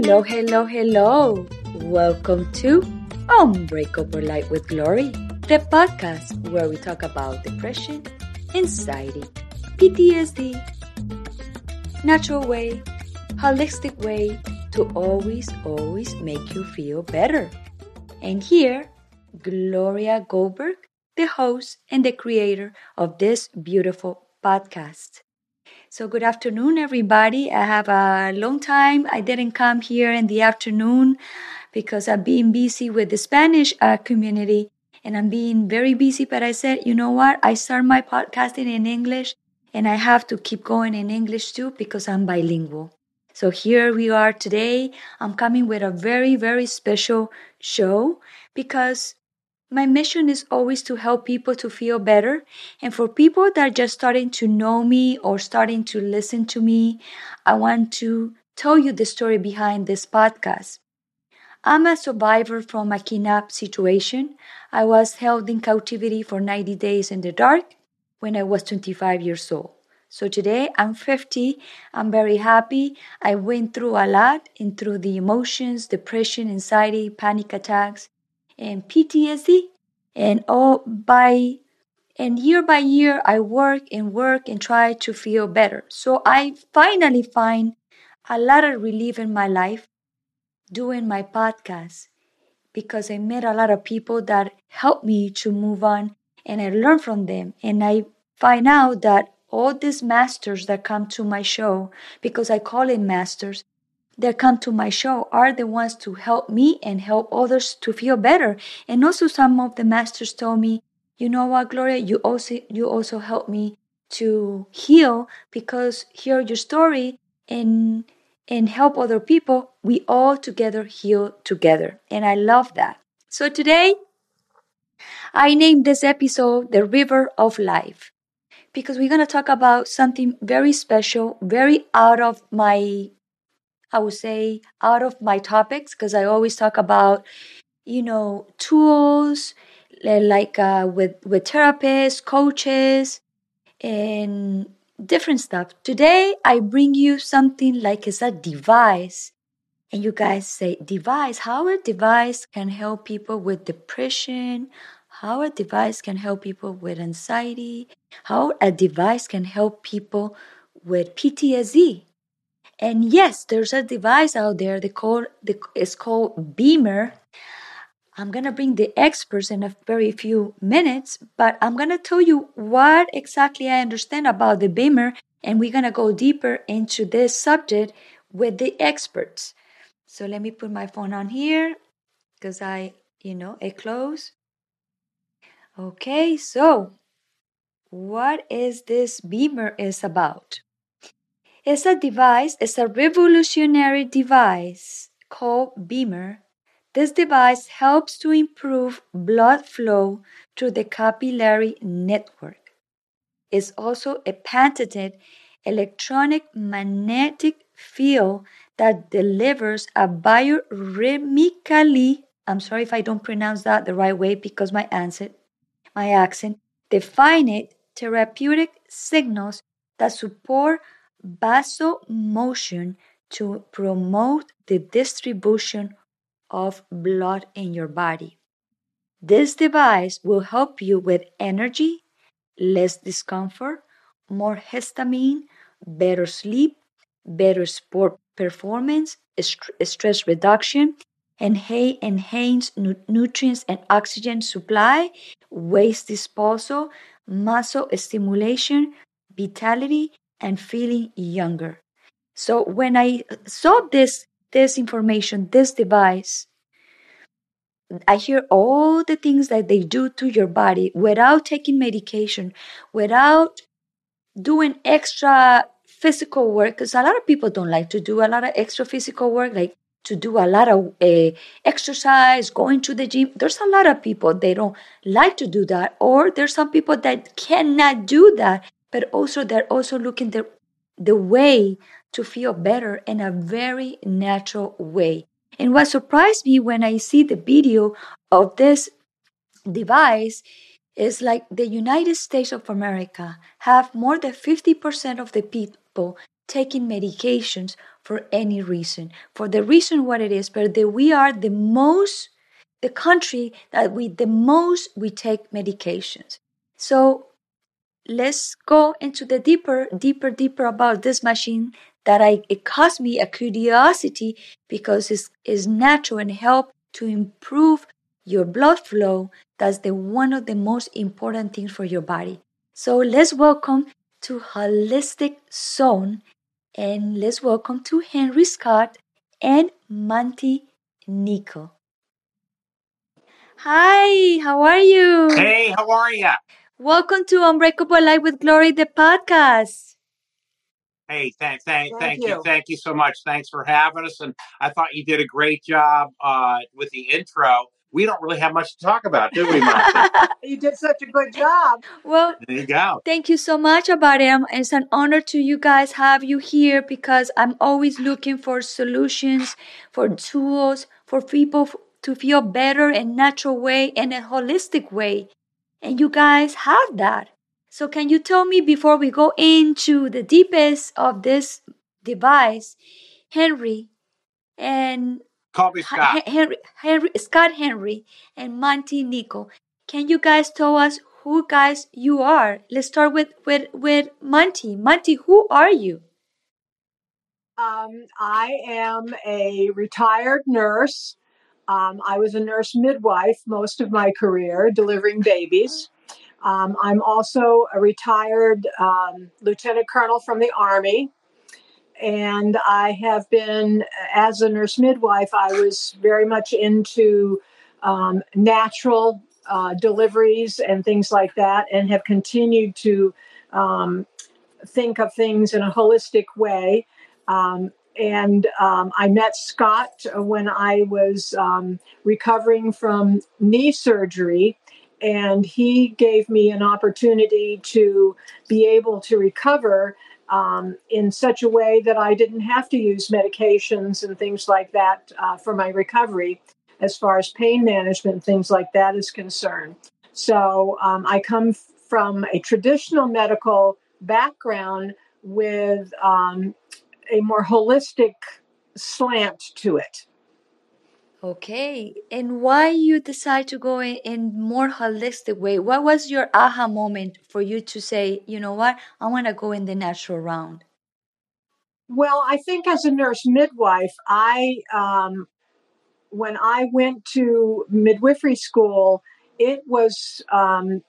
Hello, hello, hello. Welcome to Unbreakable Life with Glory, the podcast where we talk about depression, anxiety, PTSD, natural way, holistic way to always, always make you feel better. And here, Gloria Goldberg, the host and the creator of this beautiful podcast. So, good afternoon, everybody. I have a long time I didn't come here in the afternoon because I've been busy with the Spanish uh, community and I'm being very busy. But I said, you know what? I start my podcasting in English and I have to keep going in English too because I'm bilingual. So here we are today. I'm coming with a very, very special show because my mission is always to help people to feel better. And for people that are just starting to know me or starting to listen to me, I want to tell you the story behind this podcast. I'm a survivor from a kidnap situation. I was held in captivity for 90 days in the dark when I was 25 years old. So today I'm 50. I'm very happy. I went through a lot and through the emotions, depression, anxiety, panic attacks, and PTSD. And all by and year by year I work and work and try to feel better. So I finally find a lot of relief in my life doing my podcast because I met a lot of people that helped me to move on and I learn from them and I find out that all these masters that come to my show because I call it masters that come to my show are the ones to help me and help others to feel better. And also some of the masters told me, you know what, Gloria, you also you also help me to heal because hear your story and and help other people. We all together heal together. And I love that. So today I named this episode The River of Life because we're going to talk about something very special, very out of my I would say, out of my topics because I always talk about, you know, tools like uh, with with therapists, coaches, and different stuff. Today, I bring you something like it's a device, and you guys say device. How a device can help people with depression. How a device can help people with anxiety. How a device can help people with PTSD and yes, there's a device out there. They call the, it's called BEMER. I'm gonna bring the experts in a very few minutes, but I'm gonna tell you what exactly I understand about the BEMER, and we're gonna go deeper into this subject with the experts. So let me put my phone on here because I, you know, it close. Okay, so what is this BEMER is about? Is a device, is a revolutionary device called BEMER. This device helps to improve blood flow through the capillary network. It's also a patented electronic magnetic field that delivers a biorhythmically I'm sorry if I don't pronounce that the right way because my accent my accent definite therapeutic signals that support vasomotion to promote the distribution of blood in your body. This device will help you with energy, less discomfort, more histamine, better sleep, better sport performance, stress reduction, and enhance nutrients and oxygen supply, waste disposal, muscle stimulation, vitality, and feeling younger. So when I saw this this information, this device, I hear all the things that they do to your body without taking medication, without doing extra physical work. Because a lot of people don't like to do a lot of extra physical work, like to do a lot of uh, exercise, going to the gym. There's a lot of people they don't like to do that, or there's some people that cannot do that but also they're also looking the, the way to feel better in a very natural way. And what surprised me when I see the video of this device is like the United States of America have more than 50% of the people taking medications for any reason, for the reason what it is, but that we are the most, the country that we the most we take medications. So let's go into the deeper, deeper, deeper about this machine that I it caused me a curiosity because it's, natural and help to improve your blood flow. That's the one of the most important things for your body. So let's welcome to Holistic Zone and let's welcome to Henry Scott and Monty Nico. Hi, how are you? Hey, how are you? Welcome to Unbreakable Life with Glory, the podcast. Hey, thank, thank, Thank thank you. you. thank you so much. Thanks for having us, and I thought you did a great job uh, with the intro. We don't really have much to talk about, do we, Monty? You did such a good job. well, there you go. Thank you so much about it. It's an honor to you guys have you here because I'm always looking for solutions, for tools, for people f- to feel better in natural way and a holistic way. And you guys have that. So can you tell me before we go into the deepest of this device, Henry and Call me Scott. Hen- Henry, Henry, Scott Henry and Monty Nico. Can you guys tell us who guys you are? Let's start with with with Monty. Monty, who are you? Um, I am a retired nurse. Um, I was a nurse midwife most of my career, delivering babies. Um, I'm also a retired um, lieutenant colonel from the Army. And I have been, as a nurse midwife, I was very much into um, natural uh, deliveries and things like that, and have continued to um, think of things in a holistic way. Um, and um, I met Scott when I was um, recovering from knee surgery, and he gave me an opportunity to be able to recover um, in such a way that I didn't have to use medications and things like that uh, for my recovery, as far as pain management things like that is concerned. So um, I come from a traditional medical background with um, a more holistic slant to it. Okay, and why you decide to go in, in more holistic way? What was your aha moment for you to say, you know what, I want to go in the natural round? Well, I think as a nurse midwife, I um, when I went to midwifery school, it was um,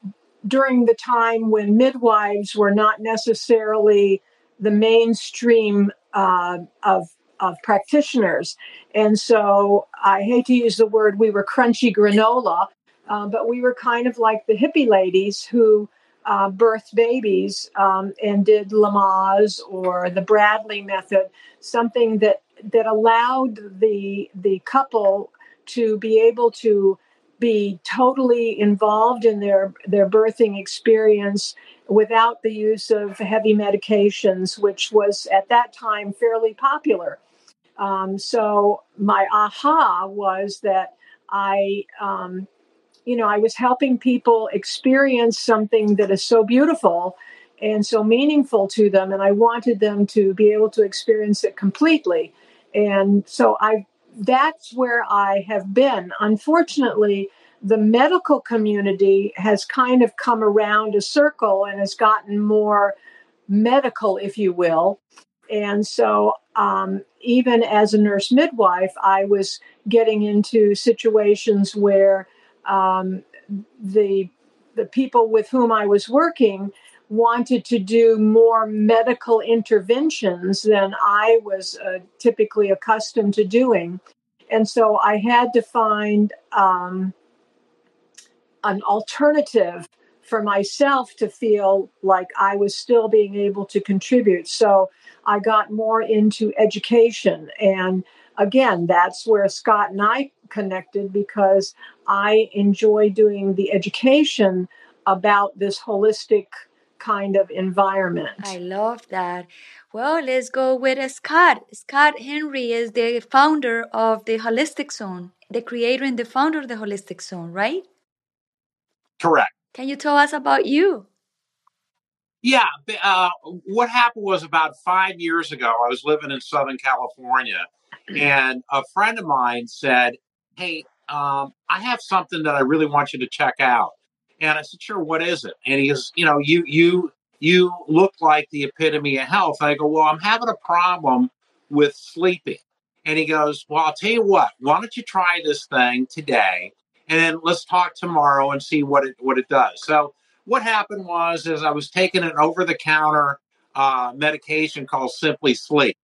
during the time when midwives were not necessarily the mainstream uh, of of practitioners, and so I hate to use the word we were crunchy granola, uh, but we were kind of like the hippie ladies who uh, birthed babies um, and did Lamaze or the Bradley method, something that that allowed the the couple to be able to be totally involved in their their birthing experience without the use of heavy medications, which was at that time fairly popular. Um, so my aha was that I, um, you know, I was helping people experience something that is so beautiful and so meaningful to them, and I wanted them to be able to experience it completely. And so I, that's where I have been. Unfortunately, the medical community has kind of come around a circle and has gotten more medical, if you will. And so, um, even as a nurse midwife, I was getting into situations where um, the the people with whom I was working wanted to do more medical interventions than I was uh, typically accustomed to doing, and so I had to find um, an alternative for myself to feel like I was still being able to contribute. So I got more into education. And again, that's where Scott and I connected because I enjoy doing the education about this holistic kind of environment. I love that. Well, let's go with Scott. Scott Henry is the founder of the Holistic Zone, the creator and the founder of the Holistic Zone, right? Correct. Can you tell us about you? Yeah. Uh, what happened was about five years ago, I was living in Southern California, and a friend of mine said, Hey, um, I have something that I really want you to check out. And I said, Sure, what is it? And he goes, You know, you, you, you look like the epitome of health. I go, Well, I'm having a problem with sleeping. And he goes, Well, I'll tell you what, why don't you try this thing today? And then let's talk tomorrow and see what it what it does. So what happened was is I was taking an over the counter uh, medication called Simply Sleep,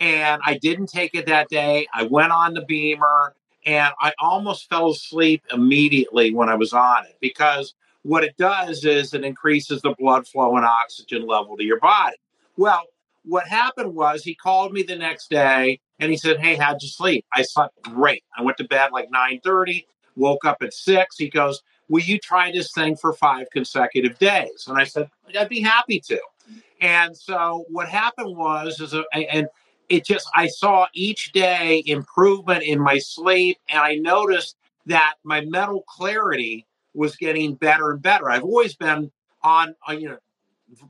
and I didn't take it that day. I went on the BEMER, and I almost fell asleep immediately when I was on it because what it does is it increases the blood flow and oxygen level to your body. Well, what happened was he called me the next day and he said, "Hey, how'd you sleep?" I slept great. I went to bed like nine thirty, woke up at six. He goes, will you try this thing for five consecutive days? And I said, I'd be happy to. And so what happened was, is a, and it just, I saw each day improvement in my sleep. And I noticed that my mental clarity was getting better and better. I've always been on, on you know,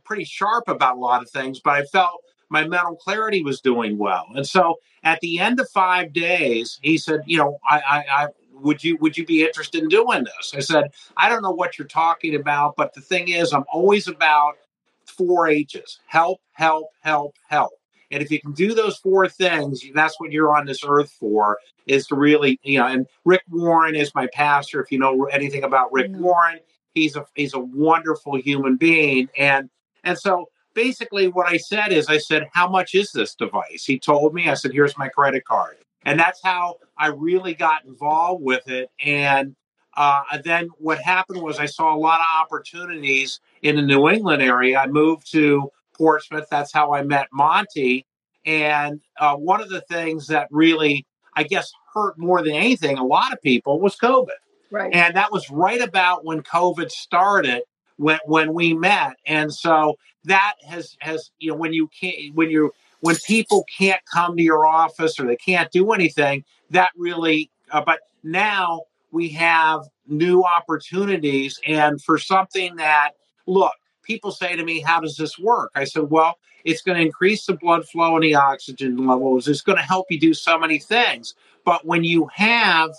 pretty sharp about a lot of things, but I felt my mental clarity was doing well. And so at the end of five days, he said, you know, I, I, I would you would you be interested in doing this? I said, I don't know what you're talking about, but the thing is, I'm always about four H's: help, help, help, help. And if you can do those four things, that's what you're on this earth for, is to really, you know. And Rick Warren is my pastor. If you know anything about Rick mm-hmm. Warren, he's a he's a wonderful human being, and and so basically what I said is, I said, how much is this device? He told me. I said, here's my credit card. And that's how I really got involved with it. And uh, then what happened was I saw a lot of opportunities in the New England area. I moved to Portsmouth. That's how I met Monty. And uh, one of the things that really, I guess, hurt more than anything, a lot of people, was COVID. Right. And that was right about when COVID started, when when we met. And so that has has you know when you can't when you when people can't come to your office or they can't do anything, that really, uh, but now we have new opportunities. And for something that, look, people say to me, How does this work? I said, Well, it's going to increase the blood flow and the oxygen levels. It's going to help you do so many things. But when you have,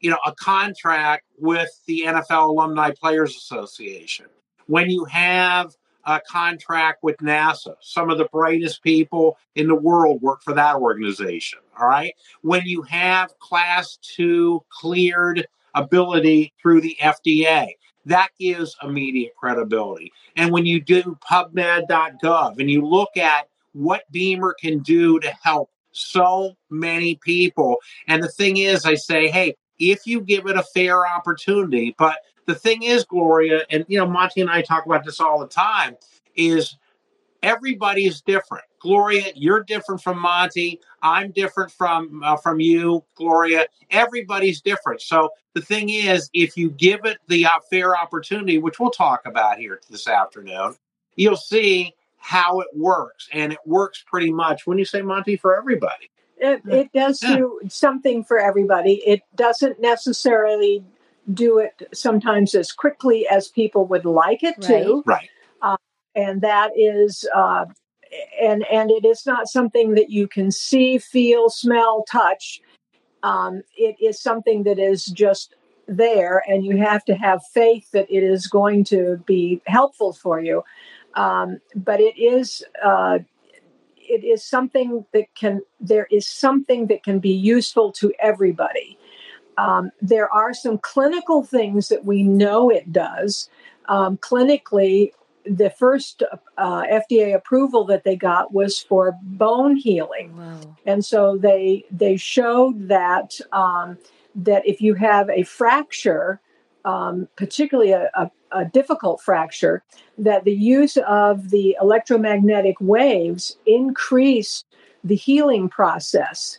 you know, a contract with the NFL Alumni Players Association, when you have a contract with NASA. Some of the brightest people in the world work for that organization. All right. When you have class two cleared ability through the FDA, that gives immediate credibility. And when you do pubmed.gov and you look at what BEMER can do to help so many people, and the thing is, I say, hey, if you give it a fair opportunity, but the thing is, Gloria, and you know, Monty and I talk about this all the time, is everybody is different. Gloria, you're different from Monty. I'm different from uh, from you, Gloria. Everybody's different. So the thing is, if you give it the uh, fair opportunity, which we'll talk about here this afternoon, you'll see how it works, and it works pretty much. When you say Monty, for everybody, it, it does yeah. do something for everybody. It doesn't necessarily do it sometimes as quickly as people would like it to. Right. Uh, and that is, uh, and and it is not something that you can see, feel, smell, touch. Um, it is something that is just there, and you have to have faith that it is going to be helpful for you. Um, but it is. Uh, it is something that can there is something that can be useful to everybody um, there are some clinical things that we know it does. Um, clinically, the first uh, FDA approval that they got was for bone healing, wow. and so they they showed that um, that if you have a fracture, um, particularly a, a, a, difficult fracture, that the use of the electromagnetic waves increased the healing process,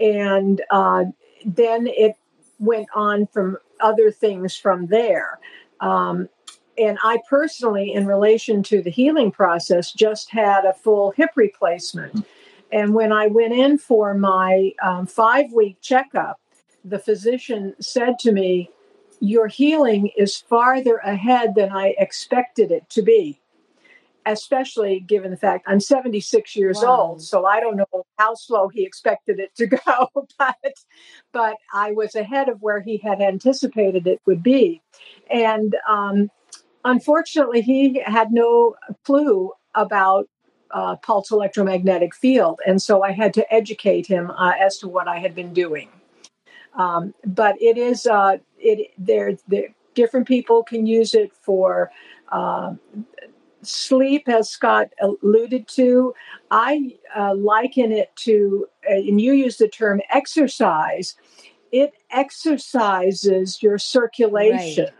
and uh, then it went on from other things from there. Um, and I personally, in relation to the healing process, just had a full hip replacement. And when I went in for my um, five week checkup, the physician said to me, Your healing is farther ahead than I expected it to be. especially given the fact I'm 76 years wow. old, so I don't know how slow he expected it to go, but but I was ahead of where he had anticipated it would be, and um, unfortunately, he had no clue about uh, pulse electromagnetic field, and so I had to educate him uh, as to what I had been doing. Um, but it is uh, it there. Different people can use it for uh, sleep, as Scott alluded to, I uh, liken it to, uh, and you use the term exercise, it exercises your circulation. Right.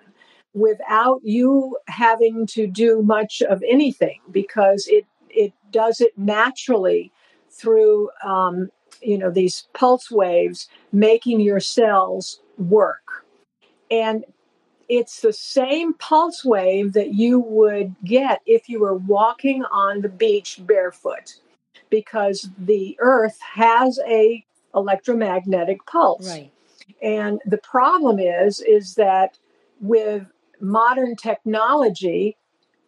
Without you having to do much of anything, because it it does it naturally through um, you know these pulse waves, making your cells work. And it's the same pulse wave that you would get if you were walking on the beach barefoot because the earth has a electromagnetic pulse right. and the problem is is that with modern technology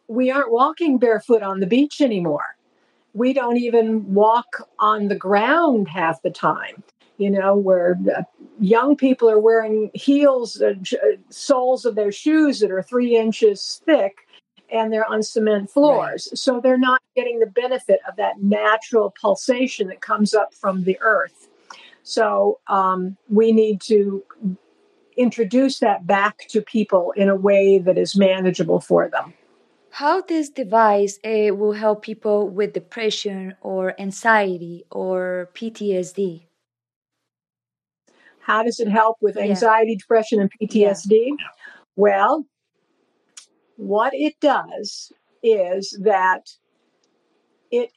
we aren't walking barefoot on the beach anymore we don't even walk on the ground half the time you know, where young people are wearing heels, uh, soles of their shoes that are three inches thick, and they're on cement floors. Right. So they're not getting the benefit of that natural pulsation that comes up from the earth. So um, we need to introduce that back to people in a way that is manageable for them. How this device uh, will help people with depression or anxiety or PTSD? How does it help with anxiety, yeah. depression, and PTSD? Yeah. Well, what it does is that it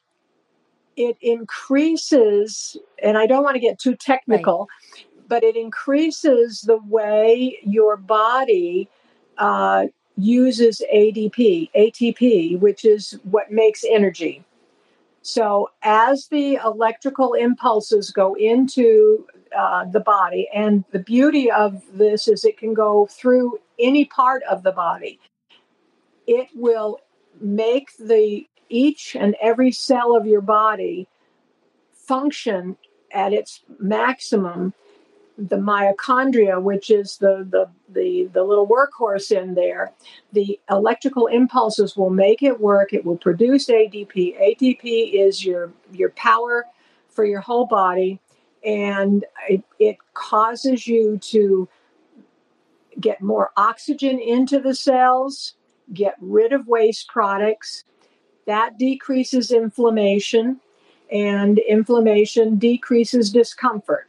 it increases, and I don't want to get too technical, right. But it increases the way your body uh, uses ADP, ATP, which is what makes energy. So, as the electrical impulses go into uh, the body. And the beauty of this is it can go through any part of the body. It will make the each and every cell of your body function at its maximum the mitochondria, which is the, the the the little workhorse in there, the electrical impulses will make it work. It will produce ADP. ATP is your your power for your whole body and it, it causes you to get more oxygen into the cells, get rid of waste products. That decreases inflammation, and inflammation decreases discomfort.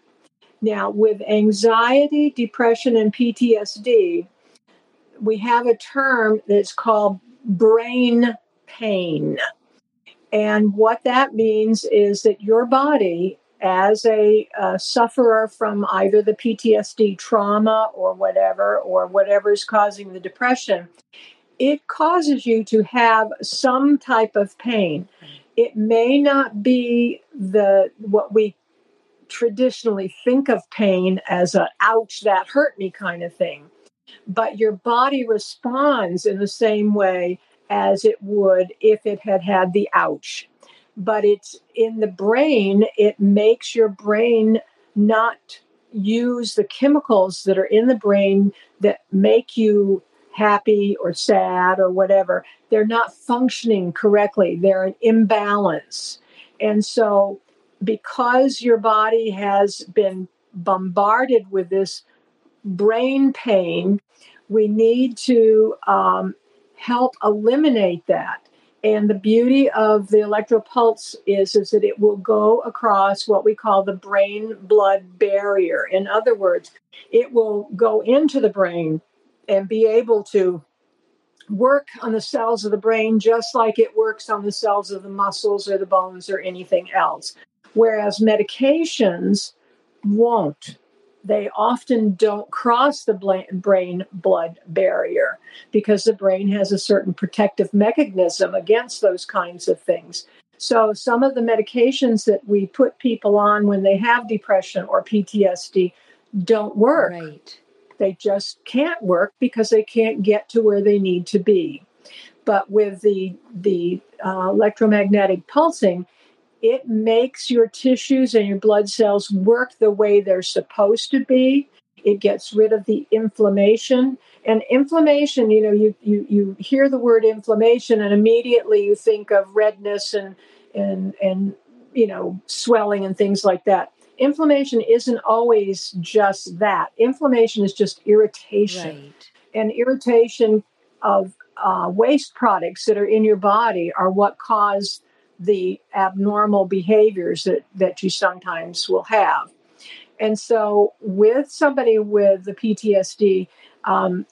Now, with anxiety, depression, and PTSD, we have a term that's called brain pain. And what that means is that your body as a uh, sufferer from either the PTSD trauma or whatever, or whatever is causing the depression, it causes you to have some type of pain. It may not be the what we traditionally think of pain as a ouch that hurt me kind of thing, but your body responds in the same way as it would if it had had the ouch but it's in the brain, it makes your brain not use the chemicals that are in the brain that make you happy or sad or whatever. They're not functioning correctly, they're an imbalance. And so, because your body has been bombarded with this brain pain, we need to um, help eliminate that. And the beauty of the electropulse is, is that it will go across what we call the brain blood barrier. In other words, it will go into the brain and be able to work on the cells of the brain just like it works on the cells of the muscles or the bones or anything else. Whereas medications won't they often don't cross the brain blood barrier because the brain has a certain protective mechanism against those kinds of things. So, some of the medications that we put people on when they have depression or PTSD don't work. Right. They just can't work because they can't get to where they need to be. but with the the uh, electromagnetic pulsing, it makes your tissues and your blood cells work the way they're supposed to be. It gets rid of the inflammation. And inflammation, you know, you, you, you hear the word inflammation and immediately you think of redness and, and, and, you know, swelling and things like that. Inflammation isn't always just that. Inflammation is just irritation. Right. And irritation of uh, waste products that are in your body are what cause the abnormal behaviors that, that you sometimes will have. And so, with somebody with the PTSD, um,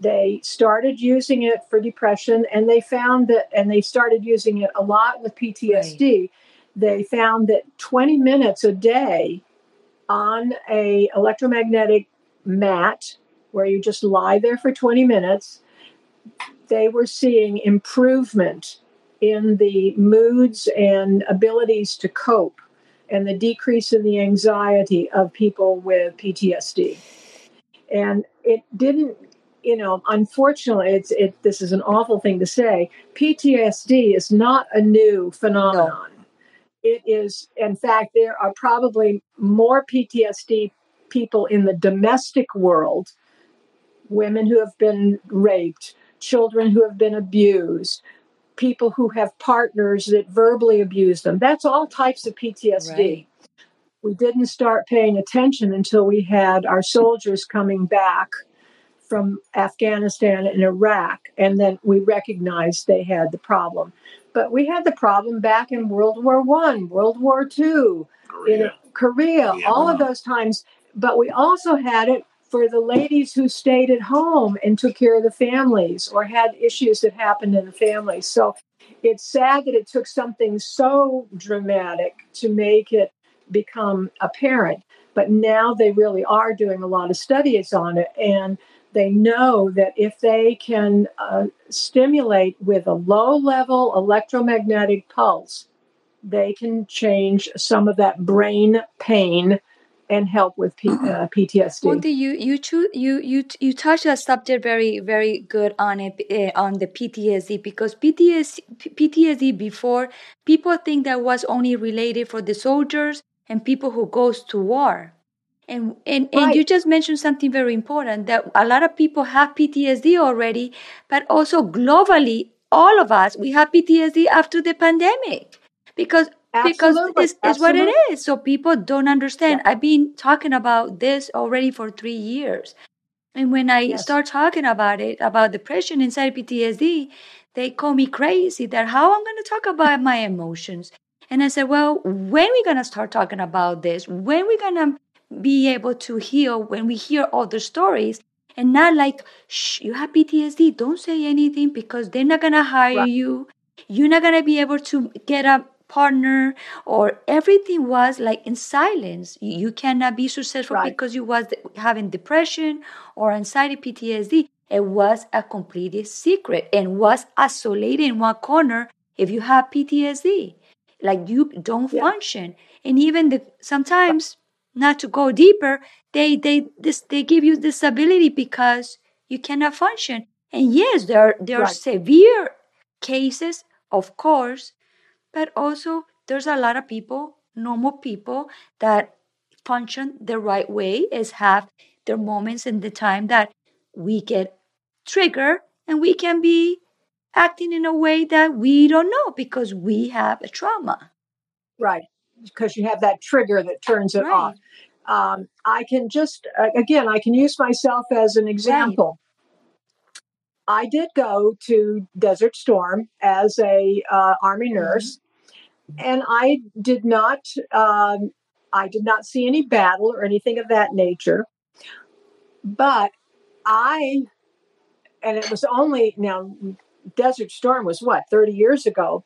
they started using it for depression, and they found that, and they started using it a lot with PTSD. Right. They found that 20 minutes a day on a electromagnetic mat, where you just lie there for 20 minutes, they were seeing improvement in the moods and abilities to cope and the decrease in the anxiety of people with PTSD. And it didn't, you know, unfortunately, it's it. This is an awful thing to say. PTSD is not a new phenomenon. No. It is, in fact, there are probably more PTSD people in the domestic world, women who have been raped, children who have been abused, people who have partners that verbally abuse them. That's all types of PTSD. Right. We didn't start paying attention until we had our soldiers coming back from Afghanistan and Iraq, and then we recognized they had the problem. But we had the problem back in World War One, World War Two, in Korea, yeah. all of those times. But we also had it for the ladies who stayed at home and took care of the families or had issues that happened in the family. So it's sad that it took something so dramatic to make it become apparent. But now they really are doing a lot of studies on it. And they know that if they can uh, stimulate with a low level electromagnetic pulse, they can change some of that brain pain and help with P- uh, PTSD. Wendy, you you cho- you you you touched a subject very very good on it uh, on the PTSD because PTSD PTSD before people think that was only related for the soldiers and people who goes to war. And and, right. and you just mentioned something very important that a lot of people have PTSD already, but also globally, all of us we have PTSD after the pandemic because because it's, is what it is. So people don't understand. Yeah. I've been talking about this already for three years. And when I yes. start talking about it, about depression inside PTSD, they call me crazy that how I'm going to talk about my emotions. And I said, well, when we going to start talking about this? When we going to be able to heal when we hear other stories and not like, shh, you have PTSD, don't say anything because they're not going to hire right. you. You're not going to be able to get up partner or everything was like in silence you cannot be successful right. because you was having depression or anxiety ptsd it was a complete secret and was isolated in one corner if you have ptsd like you don't yeah. function and even the sometimes not to go deeper they they this they give you disability because you cannot function and yes there are there right. are severe cases of course but also there's a lot of people, normal people, that function the right way, is have their moments in the time that we get triggered and we can be acting in a way that we don't know because we have a trauma. Right. Because you have that trigger that turns it right. off. Um, I can just, again, I can use myself as an example. I did go to Desert Storm as a uh, Army mm-hmm. nurse, and I did not um, I did not see any battle or anything of that nature. But I and it was only now Desert Storm was what 30 years ago.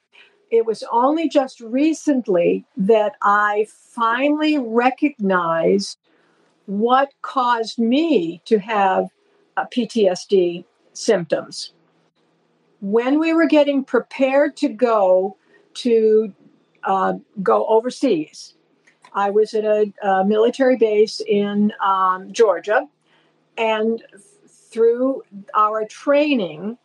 It was only just recently that I finally recognized what caused me to have PTSD symptoms. When we were getting prepared to go to uh, go overseas. I was at a, a military base in um, Georgia, and through our training,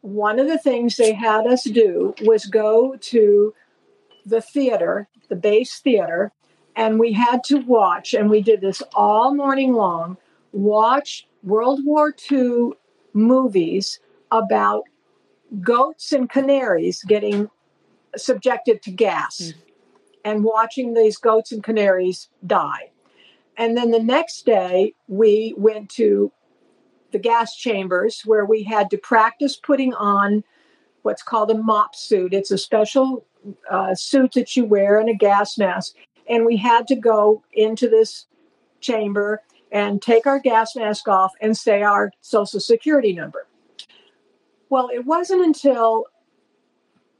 one of the things they had us do was go to the theater, the base theater, and we had to watch, and we did this all morning long, watch World War II movies about goats and canaries getting subjected to gas mm. and watching these goats and canaries die. And then the next day, we went to the gas chambers where we had to practice putting on what's called a MOPP suit. It's a special uh, suit that you wear and a gas mask. And we had to go into this chamber and take our gas mask off and say our social security number. Well, it wasn't until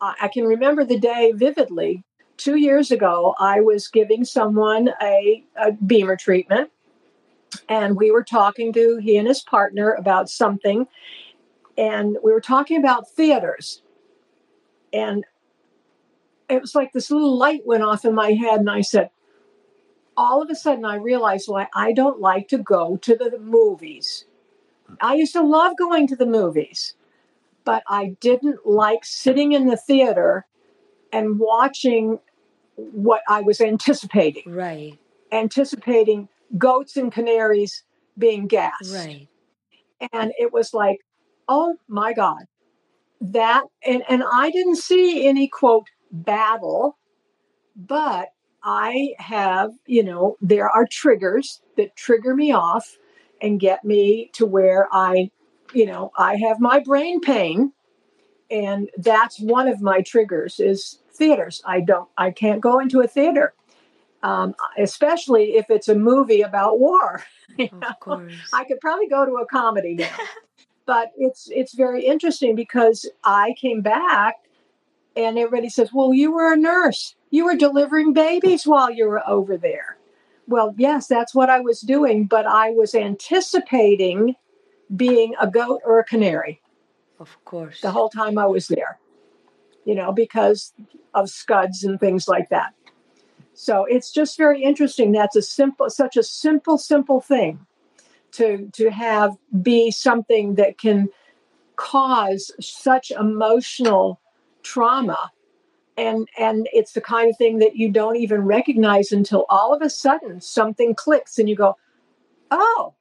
uh, I can remember the day vividly. Two years ago, I was giving someone a, a BEMER treatment, and we were talking to he and his partner about something, and we were talking about theaters. And it was like this little light went off in my head, and I said, all of a sudden, I realized why I don't like to go to the movies. I used to love going to the movies, but I didn't like sitting in the theater and watching what I was anticipating. Right. Anticipating goats and canaries being gassed. Right. And it was like, oh my God. That and, and I didn't see any quote battle, but I have, you know, there are triggers that trigger me off and get me to where I, you know, I have my brain pain and that's one of my triggers is theaters. I don't I can't go into a theater. Um, especially if it's a movie about war. of course. I could probably go to a comedy now. but it's it's very interesting because I came back and everybody says, "Well, you were a nurse. You were delivering babies while you were over there." Well, yes, that's what I was doing, but I was anticipating being a goat or a canary. Of course. The whole time I was there. You know, because of scuds and things like that. So it's just very interesting. That's a simple such a simple simple thing to to have be something that can cause such emotional trauma and and it's the kind of thing that you don't even recognize until all of a sudden something clicks and you go oh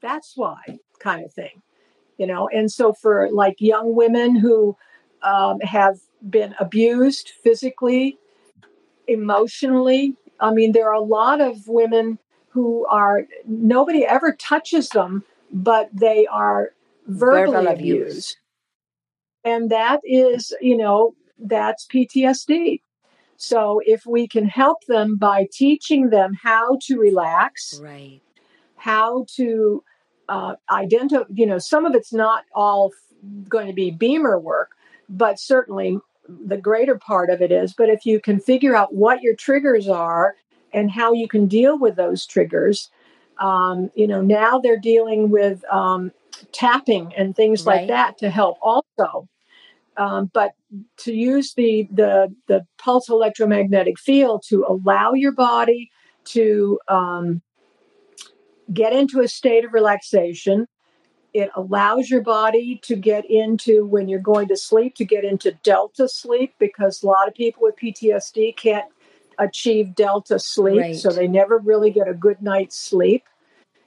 that's why kind of thing you know and so for like young women who um, have been abused physically emotionally i mean there are a lot of women who are nobody ever touches them but they are verbally Verbal abused. abused and that is you know that's ptsd so if we can help them by teaching them how to relax right. how to uh, identify you know some of it's not all going to be BEMER work but certainly the greater part of it is. But if you can figure out what your triggers are and how you can deal with those triggers um, you know now they're dealing with um, tapping and things right. like that to help also um, but to use the, the the pulse electromagnetic field to allow your body to um, get into a state of relaxation it allows your body to get into when you're going to sleep to get into delta sleep because a lot of people with ptsd can't achieve delta sleep right. so they never really get a good night's sleep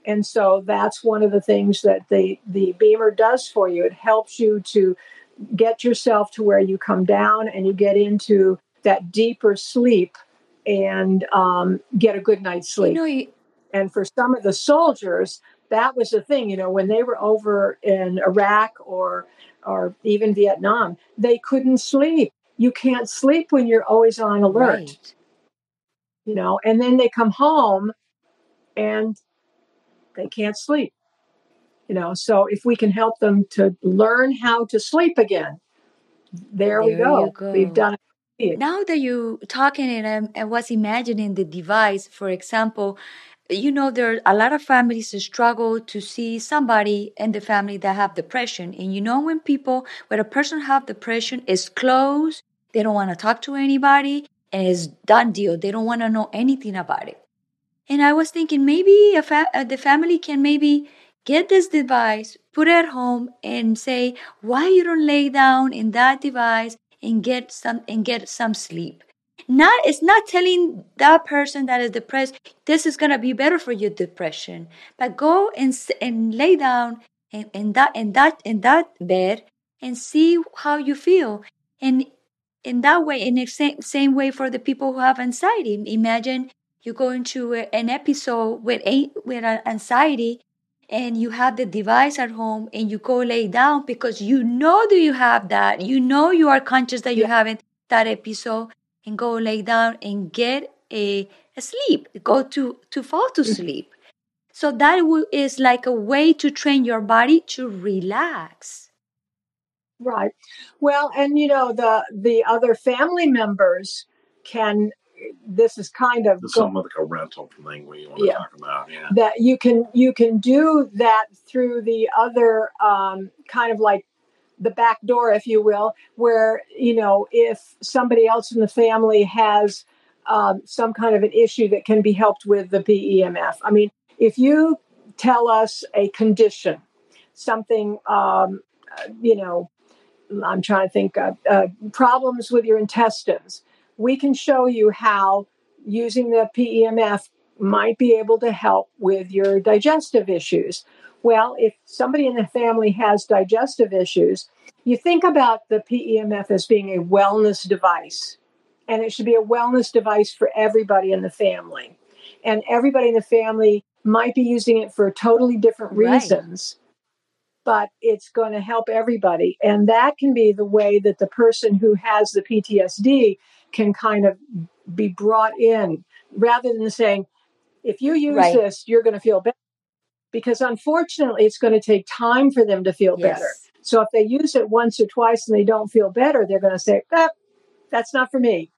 and so that's one of the things that the the BEMER does for you it helps you to get yourself to where you come down and you get into that deeper sleep and um, get a good night's sleep. You know, you- and for some of the soldiers, that was the thing. You know, when they were over in Iraq or or even Vietnam, they couldn't sleep. You can't sleep when you're always on alert. Right. You know, and then they come home and they can't sleep you know so if we can help them to learn how to sleep again there, there we go. go. we've done it now that you talking and I, I was imagining the device for example you know there are a lot of families that struggle to see somebody in the family that have depression and you know when people when a person have depression is closed they don't want to talk to anybody and it's done deal they don't want to know anything about it and i was thinking maybe fa- uh, the family can maybe get this device, put it at home, and say why you don't lay down in that device and get some and get some sleep. Not it's not telling that person that is depressed this is gonna be better for your depression, but go and and lay down in, in that in that in that bed and see how you feel. And in that way, in the same, same way for the people who have anxiety, imagine you go into an episode with a, with anxiety and you have the device at home and you go lay down because you know that you have that. You know you are conscious that you yeah. have it that episode and go lay down and get a, a sleep. Go to to fall to mm-hmm. sleep. So that is like a way to train your body to relax. Right. Well and you know the the other family members can this is kind of something like a rental thing we want to talk about. Yeah, that you can you can do that through the other um, kind of like the back door, if you will, where you know if somebody else in the family has um, some kind of an issue that can be helped with the PEMF. I mean, if you tell us a condition, something um, you know, I'm trying to think of uh, problems with your intestines we can show you how using the PEMF might be able to help with your digestive issues. Well, if somebody in the family has digestive issues, you think about the PEMF as being a wellness device, and it should be a wellness device for everybody in the family. And everybody in the family might be using it for totally different reasons. Right but it's going to help everybody. And that can be the way that the person who has the PTSD can kind of be brought in rather than saying, if you use right. this, you're going to feel better. Because unfortunately, it's going to take time for them to feel yes. better. So if they use it once or twice and they don't feel better, they're going to say, ah, "That's not for me."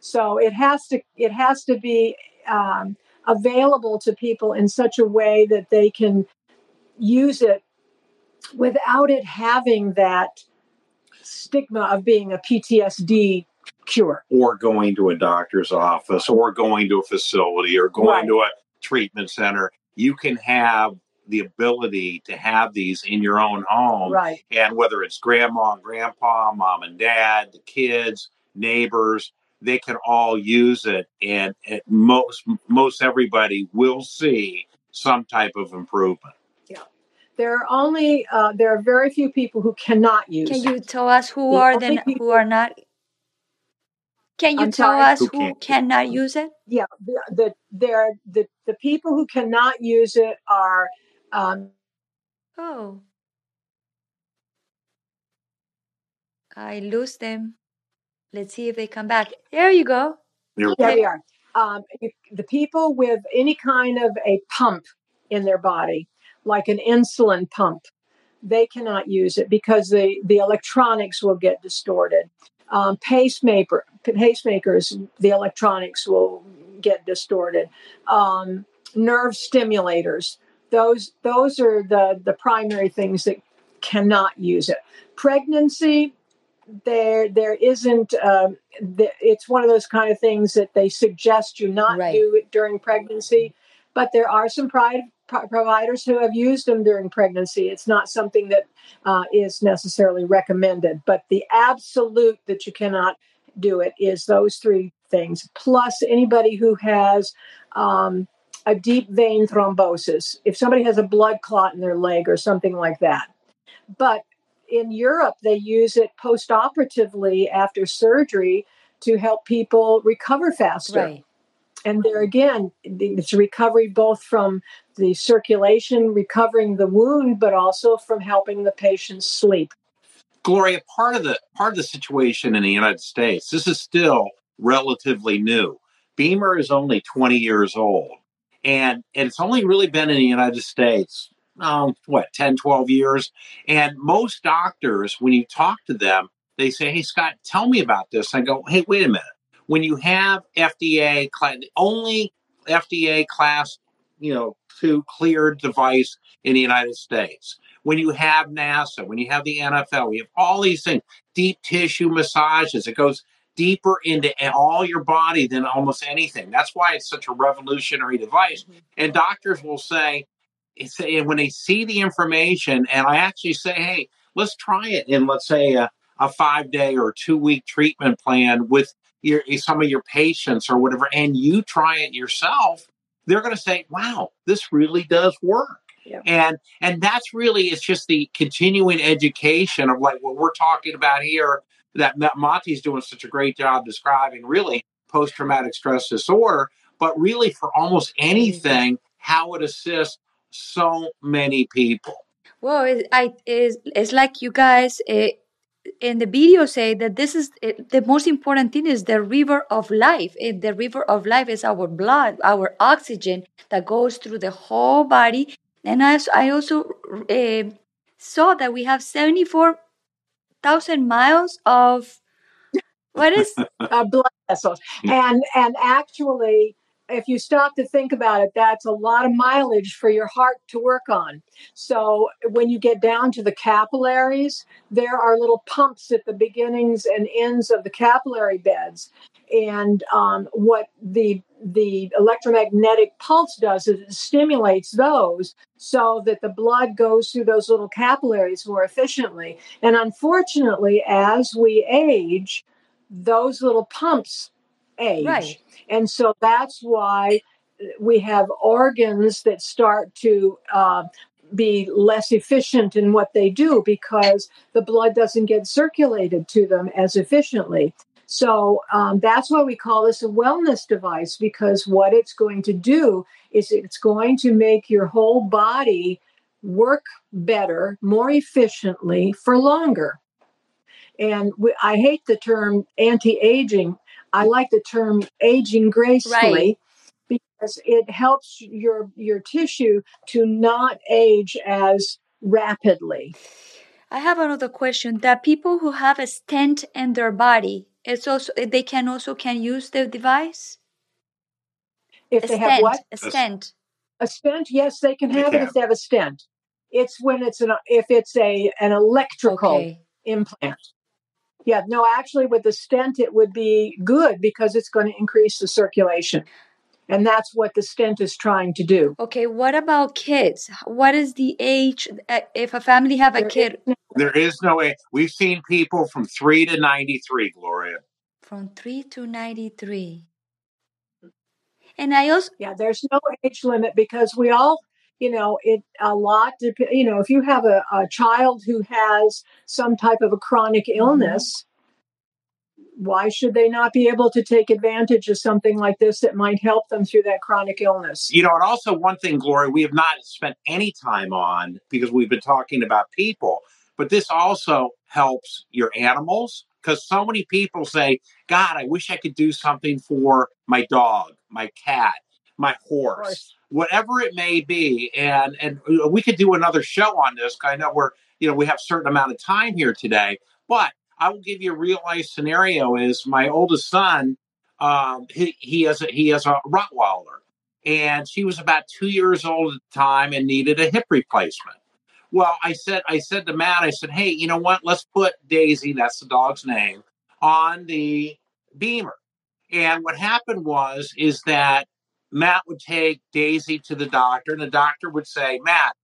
So it has to it has to be um, available to people in such a way that they can use it without it having that stigma of being a PTSD cure. Or going to a doctor's office or going to a facility or going right. to a treatment center. You can have the ability to have these in your own home. Right. And whether it's grandma and grandpa, mom and dad, the kids, neighbors, they can all use it and it, most most everybody will see some type of improvement. Yeah. There are only uh, there are very few people who cannot use. Can you tell us who the are then who are not can you I'm tell sorry? us who, who cannot use it? Yeah, the, the there the the people who cannot use it are. Um, oh, I lose them. Let's see if they come back. There you go. There we are. Um, the people with any kind of a pump in their body, like an insulin pump, they cannot use it because the, the electronics will get distorted um, pacemaker pacemakers the electronics will get distorted um, nerve stimulators those those are the the primary things that cannot use it pregnancy there there isn't um, the, it's one of those kind of things that they suggest you not right. do it during pregnancy but there are some private providers who have used them during pregnancy. It's not something that uh, is necessarily recommended, but the absolute that you cannot do it is those three things, plus anybody who has um, a deep vein thrombosis. If somebody has a blood clot in their leg or something like that. But in Europe, they use it post operatively after surgery to help people recover faster. Right. And there again, it's recovery both from the circulation, recovering the wound, but also from helping the patient sleep. Gloria, part of the part of the situation in the United States, this is still relatively new. BEMER is only 20 years old, and, and it's only really been in the United States, um, what, 10, 12 years. And most doctors, when you talk to them, they say, Hey, Scott, tell me about this. I go, Hey, wait a minute when you have FDA only FDA class, you know, two cleared device in the United States. When you have NASA, when you have the NFL, we have all these things, deep tissue massages. It goes deeper into all your body than almost anything. That's why it's such a revolutionary device. Mm-hmm. And doctors will say, it's when they see the information, and I actually say, hey, let's try it in, let's say, a, a five day or two week treatment plan with your some of your patients or whatever, and you try it yourself, they're going to say, wow, this really does work. Yeah. And and that's really it's just the continuing education of like what we're talking about here that Monte's doing such a great job describing really post traumatic stress disorder, but really for almost anything, how it assists so many people. Well, it, I, it's, it's like you guys uh, in the video say that this is uh, the most important thing is the river of life. The river of life is our blood, our oxygen that goes through the whole body. And I, I also uh, saw that we have 74,000 miles of what is uh, blood vessels, and and actually, if you stop to think about it, that's a lot of mileage for your heart to work on. So when you get down to the capillaries, there are little pumps at the beginnings and ends of the capillary beds, and um, what the the electromagnetic pulse does is it stimulates those so that the blood goes through those little capillaries more efficiently. And unfortunately, as we age, those little pumps age. Right. And so that's why we have organs that start to uh, be less efficient in what they do because the blood doesn't get circulated to them as efficiently. So um, that's why we call this a wellness device because what it's going to do is it's going to make your whole body work better, more efficiently for longer. And we, I hate the term anti aging. I like the term aging gracefully. Right. Because it helps your your tissue to not age as rapidly. I have another question. That people who have a stent in their body, it's also eh, they can also can use the device. If a they stent, have what? A stent. A stent, yes, they can have they it if they have a stent. It's when it's an if it's a an electrical okay. implant. Yeah, no, actually, with the stent, it would be good because it's going to increase the circulation. And that's what the stent is trying to do. Okay, what about kids? What is the age uh, if a family have a there kid? Is, there is no age. We've seen people from 3 to 93, Gloria. From 3 to 93. And I also Yeah, there's no age limit because we all you know it a lot you know if you have a, a child who has some type of a chronic mm-hmm. illness mm-hmm. Why should they not be able to take advantage of something like this that might help them through that chronic illness you know and also one thing gloria we have not spent any time on because we've been talking about people but this also helps your animals because so many people say god i wish i could do something for my dog my cat my horse, whatever it may be. And and uh, we could do another show on this. I know we're you know we have a certain amount of time here today, but I will give you a real life scenario. Is my oldest son? Um, he he has a, he has a Rottweiler, and she was about two years old at the time and needed a hip replacement. Well, I said I said to Matt, I said, hey, you know what? Let's put Daisy, that's the dog's name, on the BEMER. And what happened was is that Matt would take Daisy to the doctor, and the doctor would say, Matt,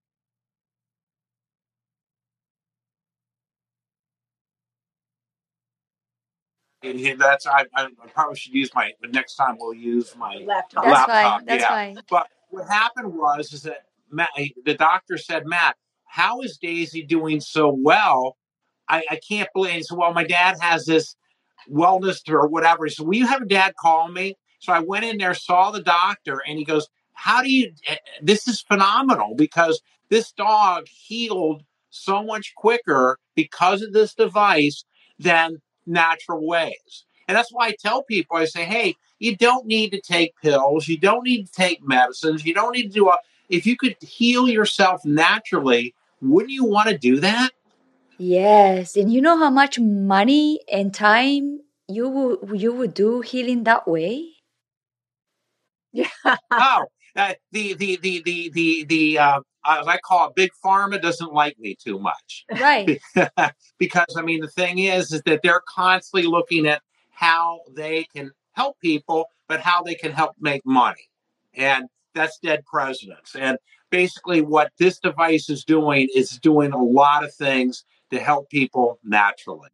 that's I, I, probably should use my but next time we'll use my laptop. That's laptop. fine. That's yeah. fine. But what happened was is that Matt, the doctor said, Matt, how is Daisy doing so well? I, I can't believe. So, well, my dad has this wellness or whatever. So, will you have a dad call me? So I went in there, saw the doctor, and he goes, How do you? Eh, this is phenomenal because this dog healed so much quicker because of this device than natural ways. And that's why I tell people I say, Hey, you don't need to take pills, you don't need to take medicines, you don't need to do a. If you could heal yourself naturally, wouldn't you want to do that? Yes, and you know how much money and time you would you would do healing that way? Yeah. oh, uh, the the the the the the uh, as I call it, big pharma doesn't like me too much, right? because I mean, the thing is, is that they're constantly looking at how they can help people, but how they can help make money, and that's dead presidents. And basically, what this device is doing is doing a lot of things to help people naturally.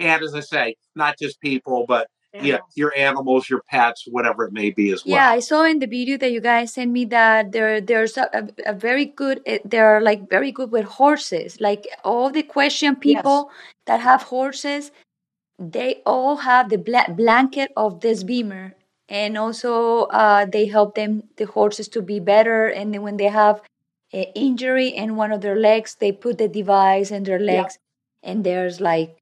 And as I say, not just people, but yeah, your animals, your pets, whatever it may be as well. Yeah, I saw in the video that you guys sent me that there there's a, a, a very good eh, they're like very good with horses. Like all the question people Yes. that have horses, they all have the bla- blanket of this BEMER, and also uh, they help them the horses to be better. And then when they have an injury in one of their legs, they put the device in their Yeah. legs, and there's like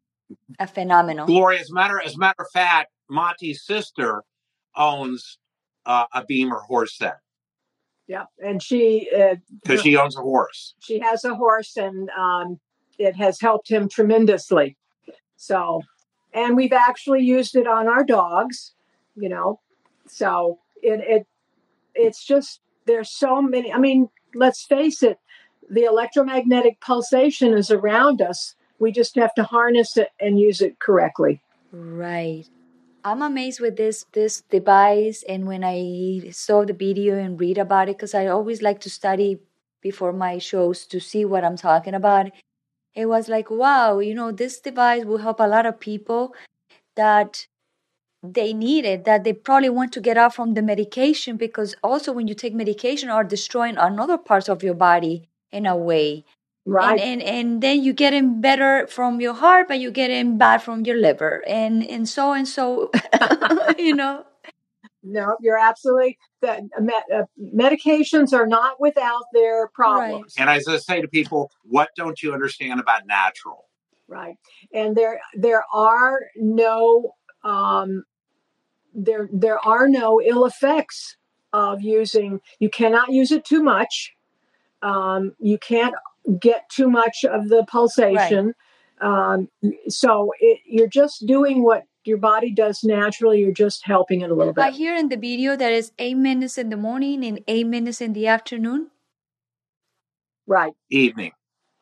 a phenomenal. Gloria, as a matter as a matter of fact, Monte's sister owns uh, a BEMER horse set Yeah. And she uh, because she owns a horse. she has a horse and um, it has helped him tremendously. So, and we've actually used it on our dogs, you know. So it it it's just there's so many. I mean, let's face it, the electromagnetic pulsation is around us. We just have to harness it and use it correctly. Right. I'm amazed with this this device and when I saw the video and read about it because I always like to study before my shows to see what I'm talking about. It was like, wow, you know, this device will help a lot of people that they need it, that they probably want to get out from the medication because also when you take medication are destroying another parts of your body in a way Right. and, and and then you're getting better from your heart but you're getting bad from your liver and and so and so you know no, you're absolutely that me- uh, medications are not without their problems. And as I say to people, what don't you understand about natural? right and there there are no um there there are no ill effects of using you cannot use it too much um you can't get too much of the pulsation. Um so it, you're just doing what your body does naturally. You're just helping it a little bit. i hear in the video that is eight minutes in the morning and eight minutes in the afternoon. Right. Evening.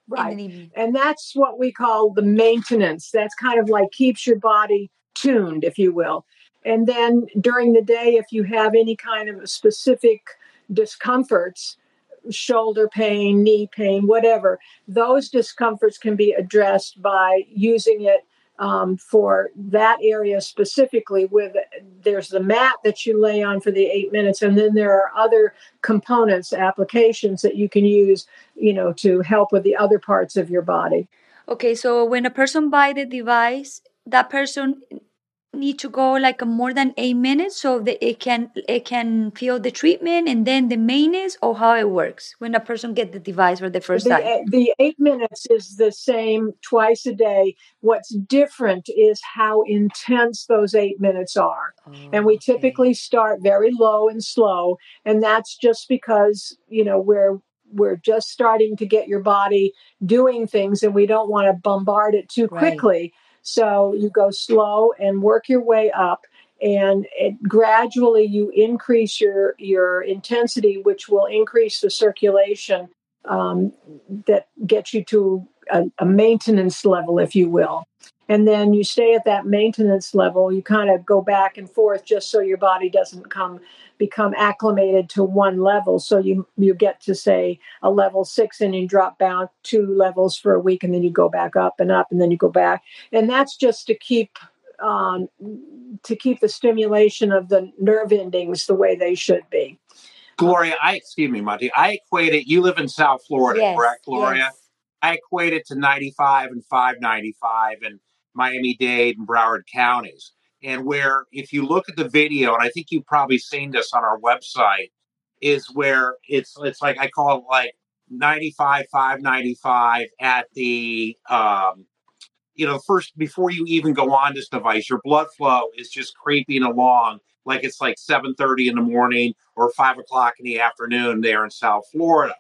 right in the evening. And that's what we call the maintenance. That's kind of like keeps your body tuned if you will. And then during the day if you have any kind of specific discomforts shoulder pain knee pain whatever those discomforts can be addressed by using it um, for that area specifically with there's the mat that you lay on for the eight minutes and then there are other components applications that you can use you know to help with the other parts of your body. Okay so when a person buy the device that person need to go like a more than eight minutes so that it can it can feel the treatment and then the maintenance or how it works when a person get the device for the first the, time the eight minutes is the same twice a day what's different is how intense those eight minutes are oh, and we Okay. typically start very low and slow and that's just because you know we're we're just starting to get your body doing things and we don't want to bombard it too Right. quickly so you go slow and work your way up and it, gradually you increase your your intensity which will increase the circulation um, that gets you to a, a maintenance level if you will. And then you stay at that maintenance level. You kind of go back and forth just so your body doesn't come become acclimated to one level so you you get to say a level six and you drop down two levels for a week and then you go back up and up and then you go back and that's just to keep um, to keep the stimulation of the nerve endings the way they should be Gloria, I excuse me, Monte. I equate it. You live in South Florida, yes correct, Gloria? yes I equate it to 95 and 595 and Miami Dade and Broward counties. And where, if you look at the video, and I think you've probably seen this on our website, is where it's it's like I call it like 95, 595 at the um, you know, first before you even go on this device, your blood flow is just creeping along like it's like 7:30 in the morning or five o'clock in the afternoon there in South Florida.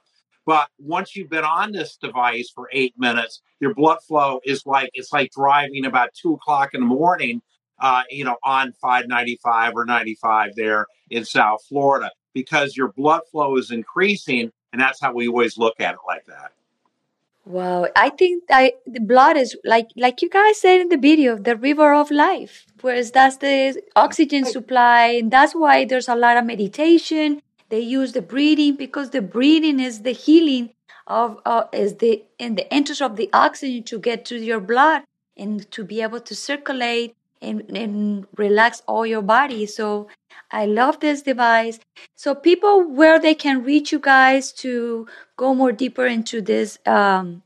But once you've been on this device for eight minutes, your blood flow is like it's like driving about two o'clock in the morning, uh, you know, on 595 or 95 there in South Florida because your blood flow is increasing, and that's how we always look at it like that. Wow, I think I the blood is like like you guys said in the video, the river of life. Whereas that's the oxygen supply, and that's why there's a lot of meditation. They use the breathing because the breathing is the healing of uh, is the in the entrance of the oxygen to get to your blood and to be able to circulate and, and relax all your body. So I love this device. So people where they can reach you guys to go more deeper into this um,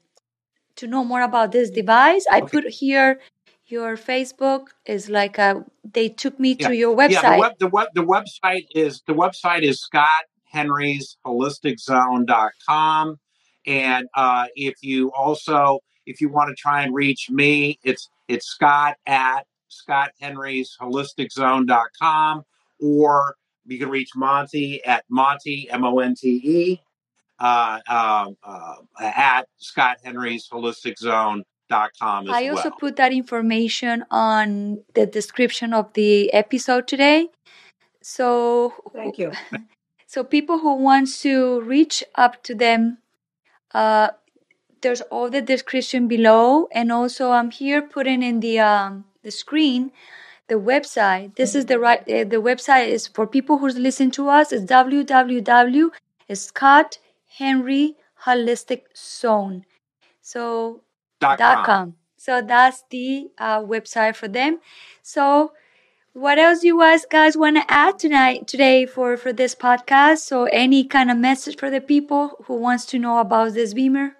to know more about this device. I Okay. put here your Facebook is like a they took me Yeah. to your Yeah, the website. web the web the website is the website is Scott Henry's holistic.zone.com. And uh, if you also if you want to try and reach me, it's it's Scott at Scott Henry's holistic.zone.com or you can reach Monte at Monty M O N T E uh, um, uh, at Scott Henry's holistic.zone.com as I also well. put that information on the description of the episode today. So Thank you. so people who wants to reach up to them uh there's all the description below and also i'm here putting in the um the screen the website. This is the right uh, the website is for people who's listen to us. Is www scott henry holistic zone. So Dot dot com. com. So that's the uh, website for them. So what else you guys guys want to add tonight today for for this podcast? So any kind of message for the people who wants to know about this BEMER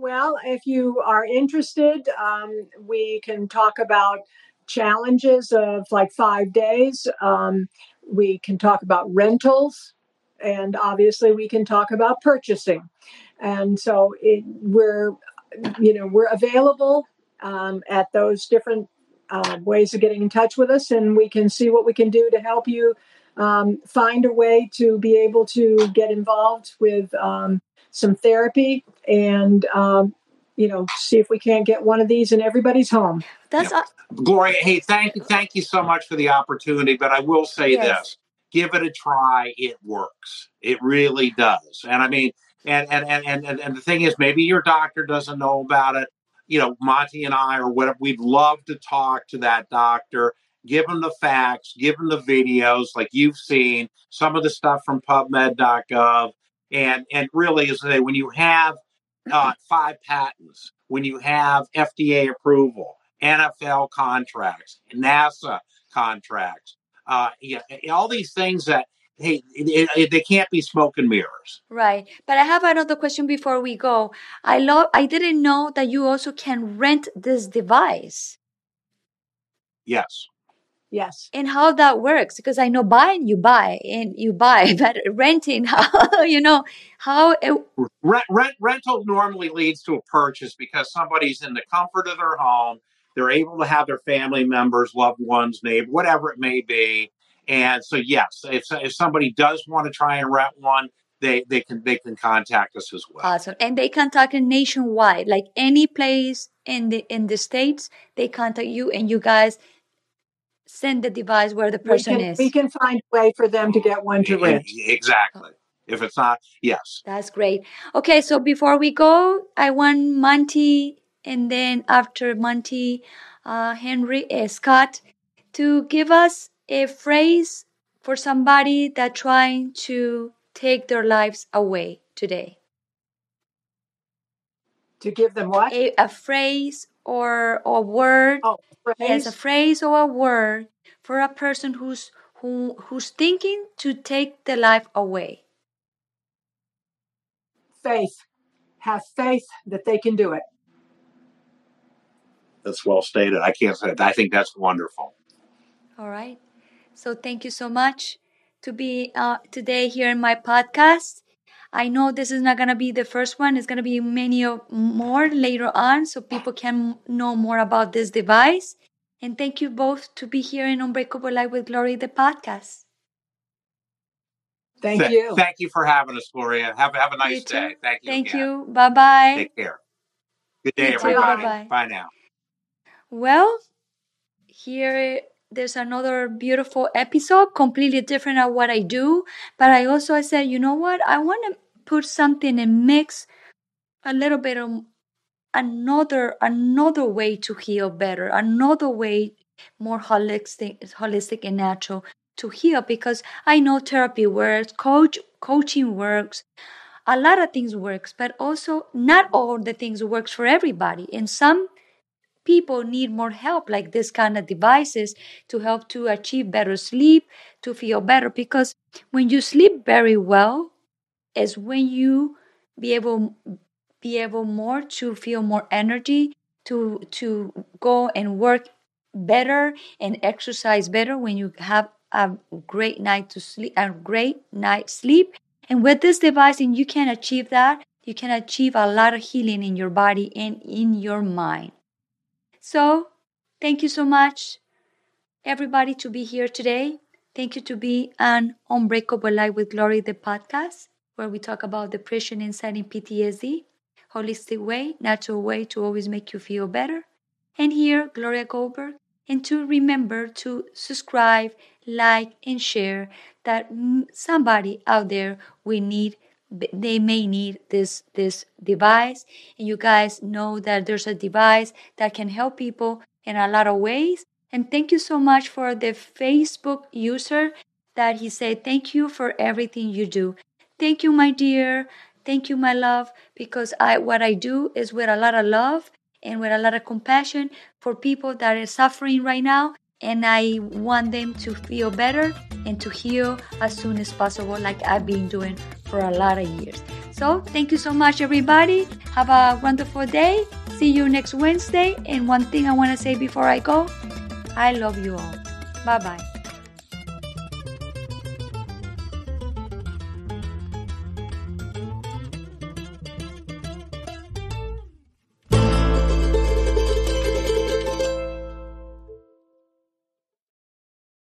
Well, if you are interested, um, we can talk about challenges of like five days. Um, we can talk about rentals, and obviously, we can talk about purchasing. And so, it, we're, you know, we're available um, at those different uh, ways of getting in touch with us, and we can see what we can do to help you um, find a way to be able to get involved with um, some therapy and um, you know see if we can't get one of these in everybody's home that's Yep. uh, Gloria, hey, thank you, thank you so much for the opportunity. But I will say Yes. this: give it a try. It works. It really does. And I mean, and and and and and, and the thing is, maybe your doctor doesn't know about it. You know, Monte and I, or whatever, we'd love to talk to that doctor. Give them the facts. Give them the videos, like you've seen some of the stuff from PubMed.gov. And and really, is that when you have uh, five patents, when you have FDA approval, NFL contracts, NASA contracts, uh, yeah, all these things that hey, it, it, they can't be smoke and mirrors. right but i have another question before we go i love i didn't know that you also can rent this device Yes. Yes and how that works because i know buying you buy and you buy but renting how you know how it, Rent, rent, rental normally leads to a purchase because somebody's in the comfort of their home. They're able to have their family members, loved ones, neighbor, whatever it may be. And so, yes, if, if somebody does want to try and rent one, they, they can they can contact us as well. Awesome. And they contact you nationwide, like any place in the in the states, they contact you and you guys send the device where the we person can is. we can find a way for them to get one to rent Exactly. If it's not, yes. That's great. Okay, so before we go, I want Monte and then after Monte, uh, Henry uh, Scott to give us a phrase for somebody that trying to take their lives away today. to give them what A, a phrase or a word oh Yes, a phrase phrase or a word for a person who's who who's thinking to take the life away. faith have faith that they can do it That's well stated. I can't say it. I think that's wonderful. All right. So thank you so much to be uh, today here in my podcast. I know this is not gonna be the first one. It's gonna be many of more later on, so people can know more about this device. And thank you both to be here in Unbreakable Life with Glory, the podcast. thank Th- you Thank you for having us, Gloria. Have have a nice You too. day. Thank you. Thank again. you. Bye bye. Take care. Good day, You everybody. Bye-bye. Bye now. Well, here there's another beautiful episode, completely different at what I do. But I also I said, you know what? I want to put something and mix a little bit of another another way to heal better, another way more holistic, holistic and natural to heal because I know therapy works, coach coaching works, a lot of things works, but also not all the things works for everybody. And some people need more help like this kind of devices to help to achieve better sleep, to feel better because when you sleep very well is when you be able be able more to feel more energy to to go and work better and exercise better when you have a great night to sleep a great night sleep. And with this device and you can achieve that you can achieve a lot of healing in your body and in your mind so thank you so much everybody to be here today. Thank you to be on unbreakable life with glory the podcast where we talk about depression anxiety ptsd holistic way natural way to always make you feel better. And here gloria goldberg. And to remember to subscribe, like, and share that somebody out there we need they may need this this device and you guys know that there's a device that can help people in a lot of ways and thank you so much for the facebook user that he said thank you for everything you do thank you my dear thank you my love because i what i do is with a lot of love and with a lot of compassion for people that are suffering right now. And I want them to feel better and to heal as soon as possible, like I've been doing for a lot of years. So, thank you so much, everybody. Have a wonderful day. See you next Wednesday. And one thing I want to say before I go I love you all. Bye bye.